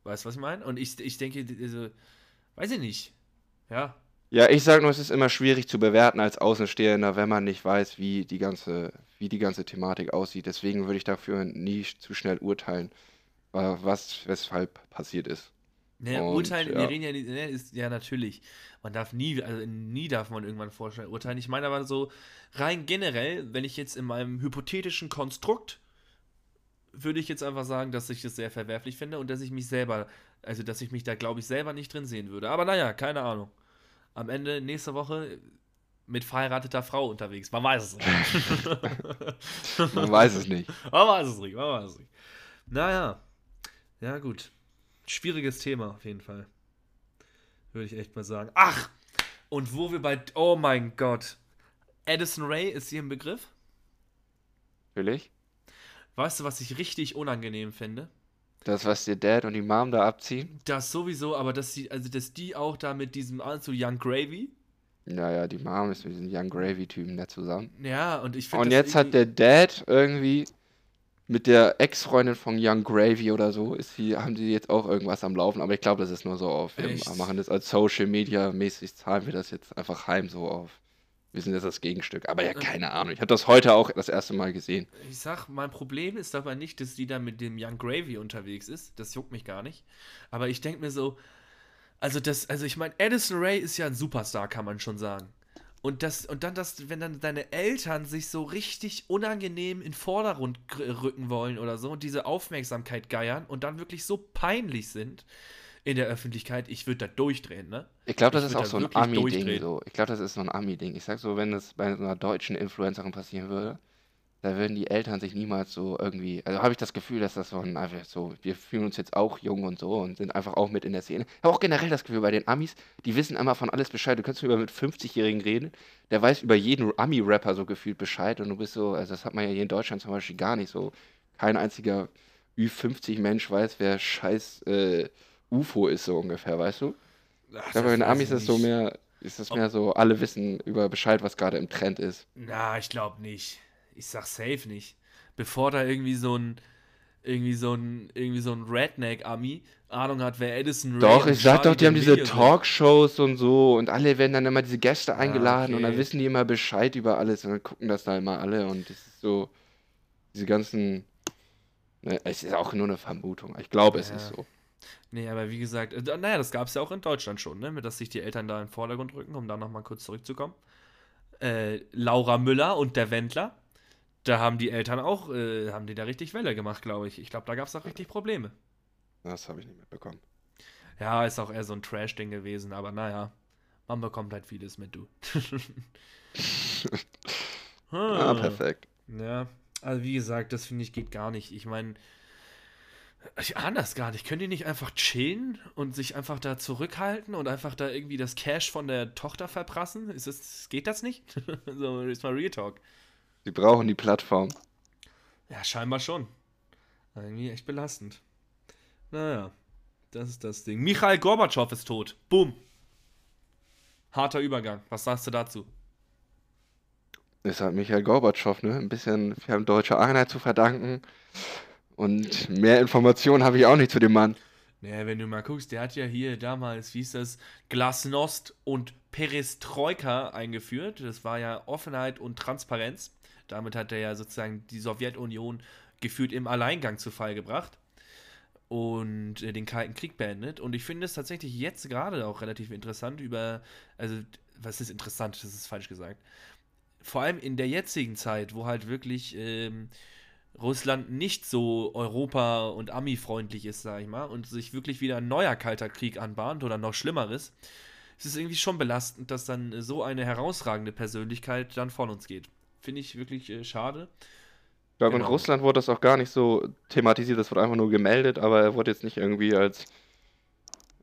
Weißt du, was ich meine? Und ich, ich denke, also, weiß ich nicht. Ja. Ja, ich sage nur, es ist immer schwierig zu bewerten als Außenstehender, wenn man nicht weiß, wie die ganze, wie die ganze Thematik aussieht. Deswegen würde ich dafür nie zu schnell urteilen, was weshalb passiert ist. Ne, urteilen, ja. wir reden ja, ne, ist ja natürlich. Man darf nie, also nie darf man irgendwann vorstellen, urteilen. Ich meine aber so rein generell, wenn ich jetzt in meinem hypothetischen Konstrukt würde ich jetzt einfach sagen, dass ich das sehr verwerflich finde und dass ich mich selber, also dass ich mich da, glaube ich, selber nicht drin sehen würde. Aber naja, keine Ahnung. Am Ende nächste Woche mit verheirateter Frau unterwegs. Man weiß es nicht. man weiß es nicht. Man weiß es nicht, man weiß es nicht. Naja. Ja, gut. Schwieriges Thema auf jeden Fall. Würde ich echt mal sagen. Ach! Und wo wir bei. Oh mein Gott. Addison Ray ist hier im Begriff? Natürlich. Weißt du, was ich richtig unangenehm finde? Das, was der Dad und die Mom da abziehen? Das sowieso, aber dass die, also dass die auch da mit diesem Anzug Young Gravy. Naja, die Mom ist mit diesem Young Gravy-Typen da zusammen. Ja, und ich finde. Und jetzt hat der Dad irgendwie mit der Ex-Freundin von Young Gravy oder so ist die, haben die jetzt auch irgendwas am Laufen, aber ich glaube, das ist nur so auf. Wir machen das als Social Media mäßig, zahlen wir das jetzt einfach heim so auf. Wir sind jetzt das Gegenstück. Aber ja, äh. keine Ahnung. Ich habe das heute auch das erste Mal gesehen. Ich sag, mein Problem ist aber nicht, dass die da mit dem Young Gravy unterwegs ist. Das juckt mich gar nicht. Aber ich denke mir so, also das, also ich meine, Addison Ray ist ja ein Superstar, kann man schon sagen. Und, das, und dann, das, wenn dann deine Eltern sich so richtig unangenehm in Vordergrund rücken wollen oder so und diese Aufmerksamkeit geiern und dann wirklich so peinlich sind in der Öffentlichkeit, ich würde da durchdrehen, ne? Ich glaube, das ist auch so ein Ami-Ding so. Ich glaube, das ist so ein Ami-Ding. Ich sag so, wenn das bei einer deutschen Influencerin passieren würde, da würden die Eltern sich niemals so irgendwie, also habe ich das Gefühl, dass das so ein, einfach so, wir fühlen uns jetzt auch jung und so und sind einfach auch mit in der Szene. Ich habe auch generell das Gefühl, bei den Amis, die wissen immer von alles Bescheid. Du kannst über mit 50-Jährigen reden, der weiß über jeden Ami-Rapper so gefühlt Bescheid und du bist so, also das hat man ja hier in Deutschland zum Beispiel gar nicht so. Kein einziger Ü50-Mensch weiß, wer scheiß äh, UFO ist, so ungefähr, weißt du? Ach, ich glaube, bei den Amis ist es so mehr, ist es mehr so, alle wissen über Bescheid, was gerade im Trend ist. Na, ich glaube nicht ich sag safe nicht. Bevor da irgendwie so ein, irgendwie so ein, irgendwie so ein Redneck-Ami Ahnung hat, wer Edison Ray Doch, ich sag doch, die haben diese Talkshows und so und alle werden dann immer diese Gäste eingeladen okay. und dann wissen die immer Bescheid über alles und dann gucken das da immer alle und das ist so, diese ganzen, ne, es ist auch nur eine Vermutung. Ich glaube, es ja. ist so. Nee, aber wie gesagt, äh, naja, das gab es ja auch in Deutschland schon, ne? Dass sich die Eltern da in den Vordergrund rücken, um da nochmal kurz zurückzukommen. Äh, Laura Müller und der Wendler, da haben die Eltern auch, äh, haben die da richtig Welle gemacht, glaube ich. Ich glaube, da gab es auch richtig Probleme. Das habe ich nicht mitbekommen. Ja, ist auch eher so ein Trash-Ding gewesen, aber naja, man bekommt halt vieles mit, du. ah, perfekt. Ja, also wie gesagt, das finde ich geht gar nicht. Ich meine, ich ahne das gar nicht. Können die nicht einfach chillen und sich einfach da zurückhalten und einfach da irgendwie das Cash von der Tochter verprassen? Ist das, geht das nicht? so, ist mal Real Talk. Sie brauchen die Plattform. Ja, scheinbar schon. Irgendwie echt belastend. Naja, das ist das Ding. Michael Gorbatschow ist tot. Boom. Harter Übergang. Was sagst du dazu? Ist halt Michael Gorbatschow, ne? Ein bisschen, wir haben deutsche Einheit zu verdanken. Und mehr Informationen habe ich auch nicht zu dem Mann. Naja, wenn du mal guckst, der hat ja hier damals, wie hieß das, Glasnost und Perestroika eingeführt. Das war ja Offenheit und Transparenz. Damit hat er ja sozusagen die Sowjetunion gefühlt im Alleingang zu Fall gebracht und äh, den Kalten Krieg beendet. Und ich finde es tatsächlich jetzt gerade auch relativ interessant über, also was ist interessant, das ist falsch gesagt. Vor allem in der jetzigen Zeit, wo halt wirklich ähm, Russland nicht so Europa- und Ami-freundlich ist, sag ich mal, und sich wirklich wieder ein neuer Kalter Krieg anbahnt oder noch Schlimmeres, ist es irgendwie schon belastend, dass dann so eine herausragende Persönlichkeit dann von uns geht. Finde ich wirklich äh, schade. Ich glaube, genau. in Russland wurde das auch gar nicht so thematisiert, das wurde einfach nur gemeldet, aber er wurde jetzt nicht irgendwie als,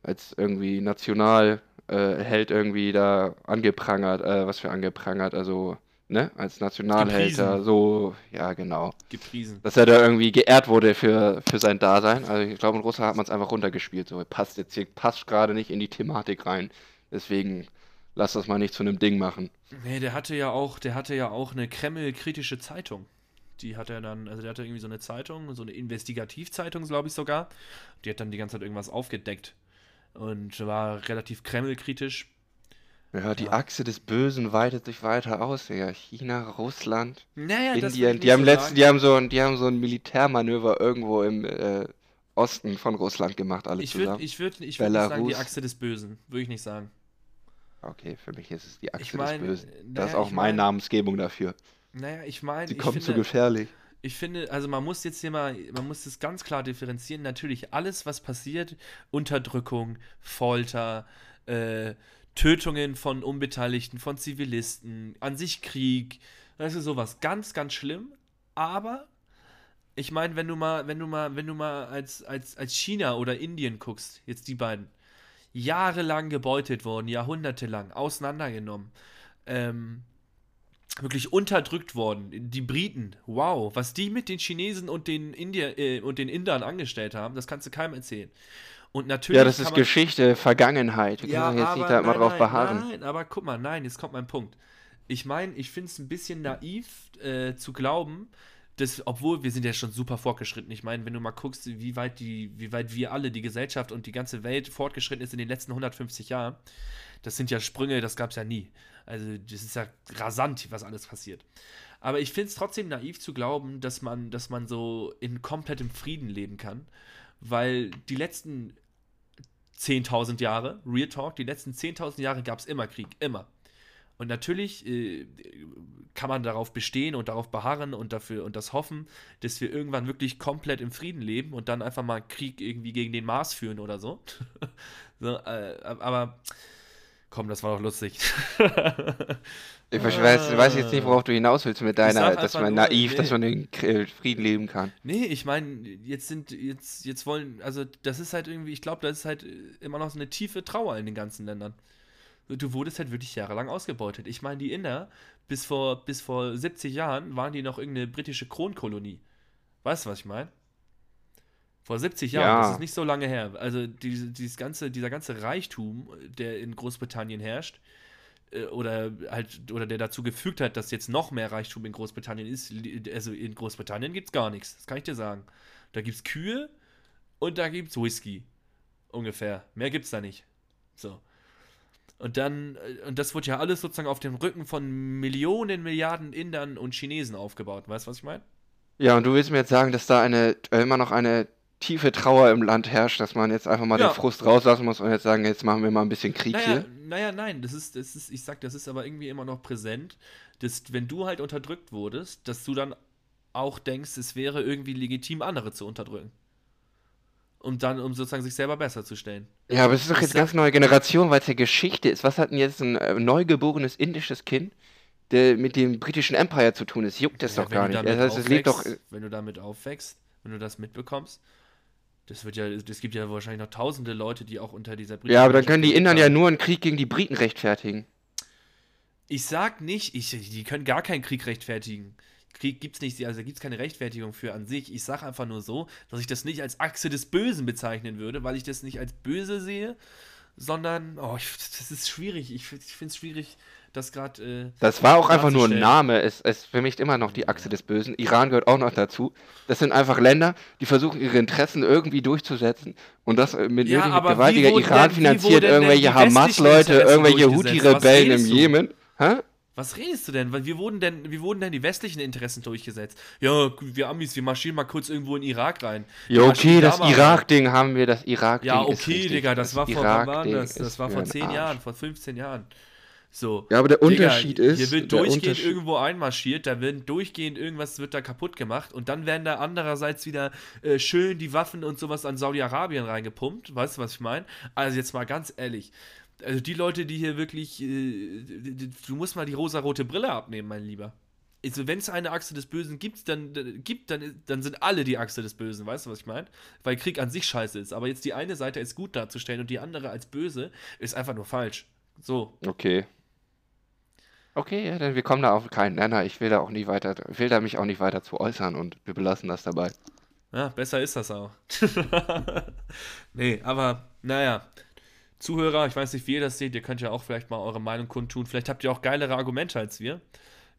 als irgendwie Nationalheld äh, irgendwie da angeprangert, äh, was für angeprangert, also ne, als Nationalheld so, ja genau. Gepriesen. Dass er da irgendwie geehrt wurde für, für sein Dasein. Also ich glaube, in Russland hat man es einfach runtergespielt, so passt jetzt hier, passt gerade nicht in die Thematik rein. Deswegen lass das mal nicht zu einem Ding machen. Nee, der hatte ja auch, der hatte ja auch eine Kreml-kritische Zeitung. Die hat er dann, also der hatte irgendwie so eine Zeitung, so eine Investigativzeitung, glaube ich sogar. Die hat dann die ganze Zeit irgendwas aufgedeckt und war relativ Kreml-kritisch. Ja, die ja. Achse des Bösen weitet sich weiter aus, ja. China, Russland, naja, Indien. Die haben, so letzten, die, haben so ein, die haben so ein Militärmanöver irgendwo im äh, Osten von Russland gemacht, alle ich zusammen. ich würde ich würd nicht sagen, die Achse des Bösen. Würde ich nicht sagen. Okay, für mich ist es die Achse ich mein, des Bösen. Das naja, ist auch meine mein, Namensgebung dafür. Naja, ich meine. Sie kommt zu gefährlich. Ich finde, also man muss jetzt hier mal, man muss das ganz klar differenzieren. Natürlich, alles, was passiert, Unterdrückung, Folter, äh, Tötungen von Unbeteiligten, von Zivilisten, an sich Krieg, das ist sowas ganz, ganz schlimm. Aber ich meine, wenn du mal, wenn du mal, wenn du mal als, als, als China oder Indien guckst, jetzt die beiden, jahrelang gebeutet worden, jahrhundertelang, auseinandergenommen, ähm, wirklich unterdrückt worden. Die Briten, wow, was die mit den Chinesen und den Indier äh, und den Indern angestellt haben, das kannst du keinem erzählen. Und natürlich. Ja, das ist Geschichte, Vergangenheit. Wir ja, können jetzt nicht da immer drauf beharren. Nein, aber guck mal, nein, jetzt kommt mein Punkt. Ich meine, ich finde es ein bisschen naiv äh, zu glauben, dass, obwohl wir sind ja schon super fortgeschritten. Ich meine, wenn du mal guckst, wie weit, die, wie weit wir alle, die Gesellschaft und die ganze Welt fortgeschritten ist in den letzten 150 Jahren, das sind ja Sprünge, das gab es ja nie. Also, das ist ja rasant, was alles passiert. Aber ich finde es trotzdem naiv zu glauben, dass man, dass man so in komplettem Frieden leben kann, weil die letzten 10.000 Jahre, Real Talk, die letzten 10.000 Jahre gab es immer Krieg, immer. Und natürlich äh, kann man darauf bestehen und darauf beharren und dafür und das hoffen, dass wir irgendwann wirklich komplett im Frieden leben und dann einfach mal Krieg irgendwie gegen den Mars führen oder so. so äh, aber komm, das war doch lustig. ich weiß, weiß, jetzt nicht, worauf du hinaus willst mit deiner, dass man nur, naiv, nee. dass man in Frieden leben kann. Nee, ich meine, jetzt sind, jetzt, jetzt wollen, also das ist halt irgendwie, ich glaube, das ist halt immer noch so eine tiefe Trauer in den ganzen Ländern du wurdest halt wirklich jahrelang ausgebeutet. Ich meine, die Inder, bis vor, bis vor 70 Jahren waren die noch irgendeine britische Kronkolonie. Weißt du, was ich meine? Vor 70 Jahren, ja. das ist nicht so lange her. Also die, dieses ganze, dieser ganze Reichtum, der in Großbritannien herrscht, äh, oder halt, oder der dazu gefügt hat, dass jetzt noch mehr Reichtum in Großbritannien ist, also in Großbritannien gibt es gar nichts, das kann ich dir sagen. Da gibt es Kühe und da gibt es Whisky. Ungefähr. Mehr gibt es da nicht. So. Und dann, äh, und das wird ja alles sozusagen auf dem Rücken von Millionen, Milliarden Indern und Chinesen aufgebaut. Weißt du, was ich meine? Ja, und du willst mir jetzt sagen, dass da eine, immer noch eine tiefe Trauer im Land herrscht, dass man jetzt einfach mal Ja. den Frust rauslassen muss und jetzt sagen, jetzt machen wir mal ein bisschen Krieg Naja, hier. naja, nein, das ist, das ist, ich sag, das ist aber irgendwie immer noch präsent, dass wenn du halt unterdrückt wurdest, dass du dann auch denkst, es wäre irgendwie legitim, andere zu unterdrücken. Um dann, um sozusagen sich selber besser zu stellen. Ja, aber es ist doch jetzt sag- ganz neue Generation, weil es ja Geschichte ist. Was hat denn jetzt ein äh, neugeborenes indisches Kind, der mit dem britischen Empire zu tun ist? Juckt das Ja, doch gar nicht. Das heißt, es lebt doch. Wenn du damit aufwächst, wenn du das mitbekommst, das wird ja, es gibt ja wahrscheinlich noch tausende Leute, die auch unter dieser Ja, aber dann können die Indern ja nur einen Krieg gegen die Briten rechtfertigen. Ich sag nicht, ich, die können gar keinen Krieg rechtfertigen. Krieg gibt's nicht, also gibt's keine Rechtfertigung für an sich. Ich sag einfach nur so, dass ich das nicht als Achse des Bösen bezeichnen würde, weil ich das nicht als böse sehe, sondern, oh, ich, das ist schwierig. Ich, ich finde es schwierig, das gerade. Äh, Das war auch einfach nur ein. Name. Es, es vermischt immer noch die Achse des Bösen. Iran gehört auch noch dazu. Das sind einfach Länder, die versuchen, ihre Interessen irgendwie durchzusetzen. Und das äh, mit Ja, wie gewaltiger wurden Iran finanziert irgendwelche Hamas-Leute, irgendwelche Houthi-Rebellen im? Jemen. Hä? Was redest du denn? Wie wurden denn, wie wurden denn die westlichen Interessen durchgesetzt? Ja, wir Amis, wir marschieren mal kurz irgendwo in Irak rein. Wir Ja, okay, das da. Irak-Ding haben wir, das Irak-Ding Ja, ist okay. Digga, das, war vor, wann war Irak-Ding das? Das ist war für vor den 10 Arsch. Jahren, vor 15 Jahren. So. Ja, aber der Unterschied Digga, ist, Hier wird durchgehend irgendwo einmarschiert, da werden durchgehend irgendwas wird da kaputt gemacht und dann werden da andererseits wieder äh, schön die Waffen und sowas an Saudi-Arabien reingepumpt. Weißt du, was ich meine? Also jetzt mal ganz ehrlich. Also die Leute, die hier wirklich, äh, du musst mal die rosarote Brille abnehmen, mein Lieber. Also wenn es eine Achse des Bösen gibt, dann, dann, gibt, dann, dann sind alle die Achse des Bösen, weißt du, was ich meine? Weil Krieg an sich scheiße ist. Aber jetzt die eine Seite als gut darzustellen und die andere als böse, ist einfach nur falsch. So, Okay. Okay, ja, dann wir kommen da auf keinen Nenner. Ich will da auch nie weiter, will da mich auch nicht weiter zu äußern und wir belassen das dabei. Ja, besser ist das auch. nee, aber naja. Zuhörer, ich weiß nicht, wie ihr das seht, ihr könnt ja auch vielleicht mal eure Meinung kundtun. Vielleicht habt ihr auch geilere Argumente als wir.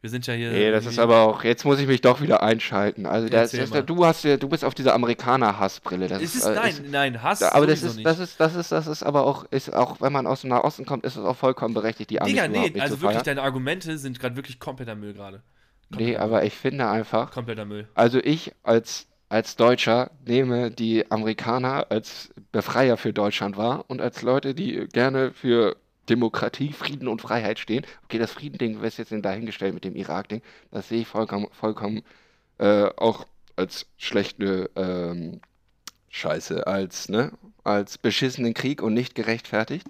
Wir sind ja hier. Nee, das ist aber auch, jetzt muss ich mich doch wieder einschalten. Also das, das, mal. du hast ja, du bist auf dieser Amerikaner-Hassbrille. Das Es ist, äh, nein, nein, Hass. Aber das ist, nicht. das ist, das ist, das ist aber auch, ist auch, wenn man aus dem Nahosten kommt, ist es auch vollkommen berechtigt, die Amis Digga, nee, also wirklich, feiern. deine Argumente sind gerade wirklich kompletter Müll gerade. Nee, aber ich finde einfach, Kompletter Müll. also ich als, als Deutscher nehme die Amerikaner als Befreier für Deutschland wahr und als Leute, die gerne für Demokratie, Frieden und Freiheit stehen. Okay, das Friedending ist jetzt dahingestellt mit dem Irak-Ding. Das sehe ich vollkommen, vollkommen äh, auch als schlechte ähm, Scheiße, als, ne, als beschissenen Krieg und nicht gerechtfertigt.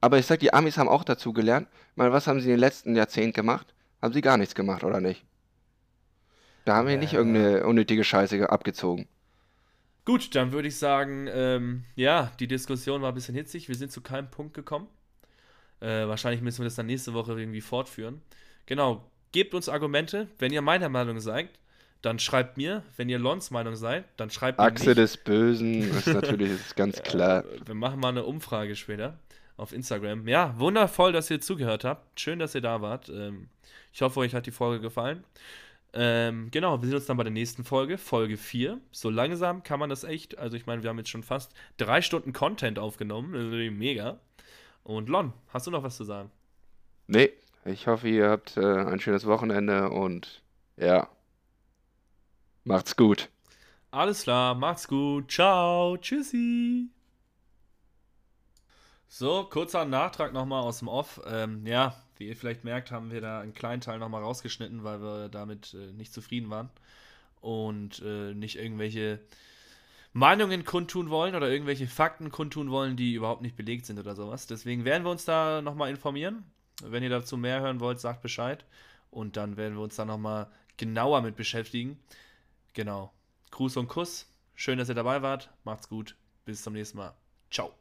Aber ich sag, die Amis haben auch dazu gelernt. Mal, was haben sie in den letzten Jahrzehnten gemacht? Haben sie gar nichts gemacht, oder nicht? Da haben wir nicht Ja. irgendeine unnötige Scheiße abgezogen. Gut, dann würde ich sagen, ähm, ja, die Diskussion war ein bisschen hitzig. Wir sind zu keinem Punkt gekommen. Äh, wahrscheinlich müssen wir das dann nächste Woche irgendwie fortführen. Genau, gebt uns Argumente. Wenn ihr meiner Meinung seid, dann schreibt mir. Wenn ihr Lons Meinung seid, dann schreibt mir Achse nicht. des Bösen ist natürlich ist ganz klar. Äh, wir machen mal eine Umfrage später auf Instagram. Ja, wundervoll, dass ihr zugehört habt. Schön, dass ihr da wart. Ähm, ich hoffe, euch hat die Folge gefallen. Ähm, genau, wir sehen uns dann bei der nächsten Folge, Folge 4. So langsam kann man das echt, also ich meine, wir haben jetzt schon fast drei Stunden Content aufgenommen, das ist mega. Und Lon, hast du noch was zu sagen? Nee, ich hoffe, ihr habt äh, ein schönes Wochenende und ja, macht's gut. Alles klar, macht's gut, ciao, tschüssi. So, kurzer Nachtrag nochmal aus dem Off. Ähm, ja, wie ihr vielleicht merkt, haben wir da einen kleinen Teil nochmal rausgeschnitten, weil wir damit äh, nicht zufrieden waren und äh, nicht irgendwelche Meinungen kundtun wollen oder irgendwelche Fakten kundtun wollen, die überhaupt nicht belegt sind oder sowas. Deswegen werden wir uns da nochmal informieren. Wenn ihr dazu mehr hören wollt, sagt Bescheid. Und dann werden wir uns da nochmal genauer mit beschäftigen. Genau. Gruß und Kuss. Schön, dass ihr dabei wart. Macht's gut. Bis zum nächsten Mal. Ciao.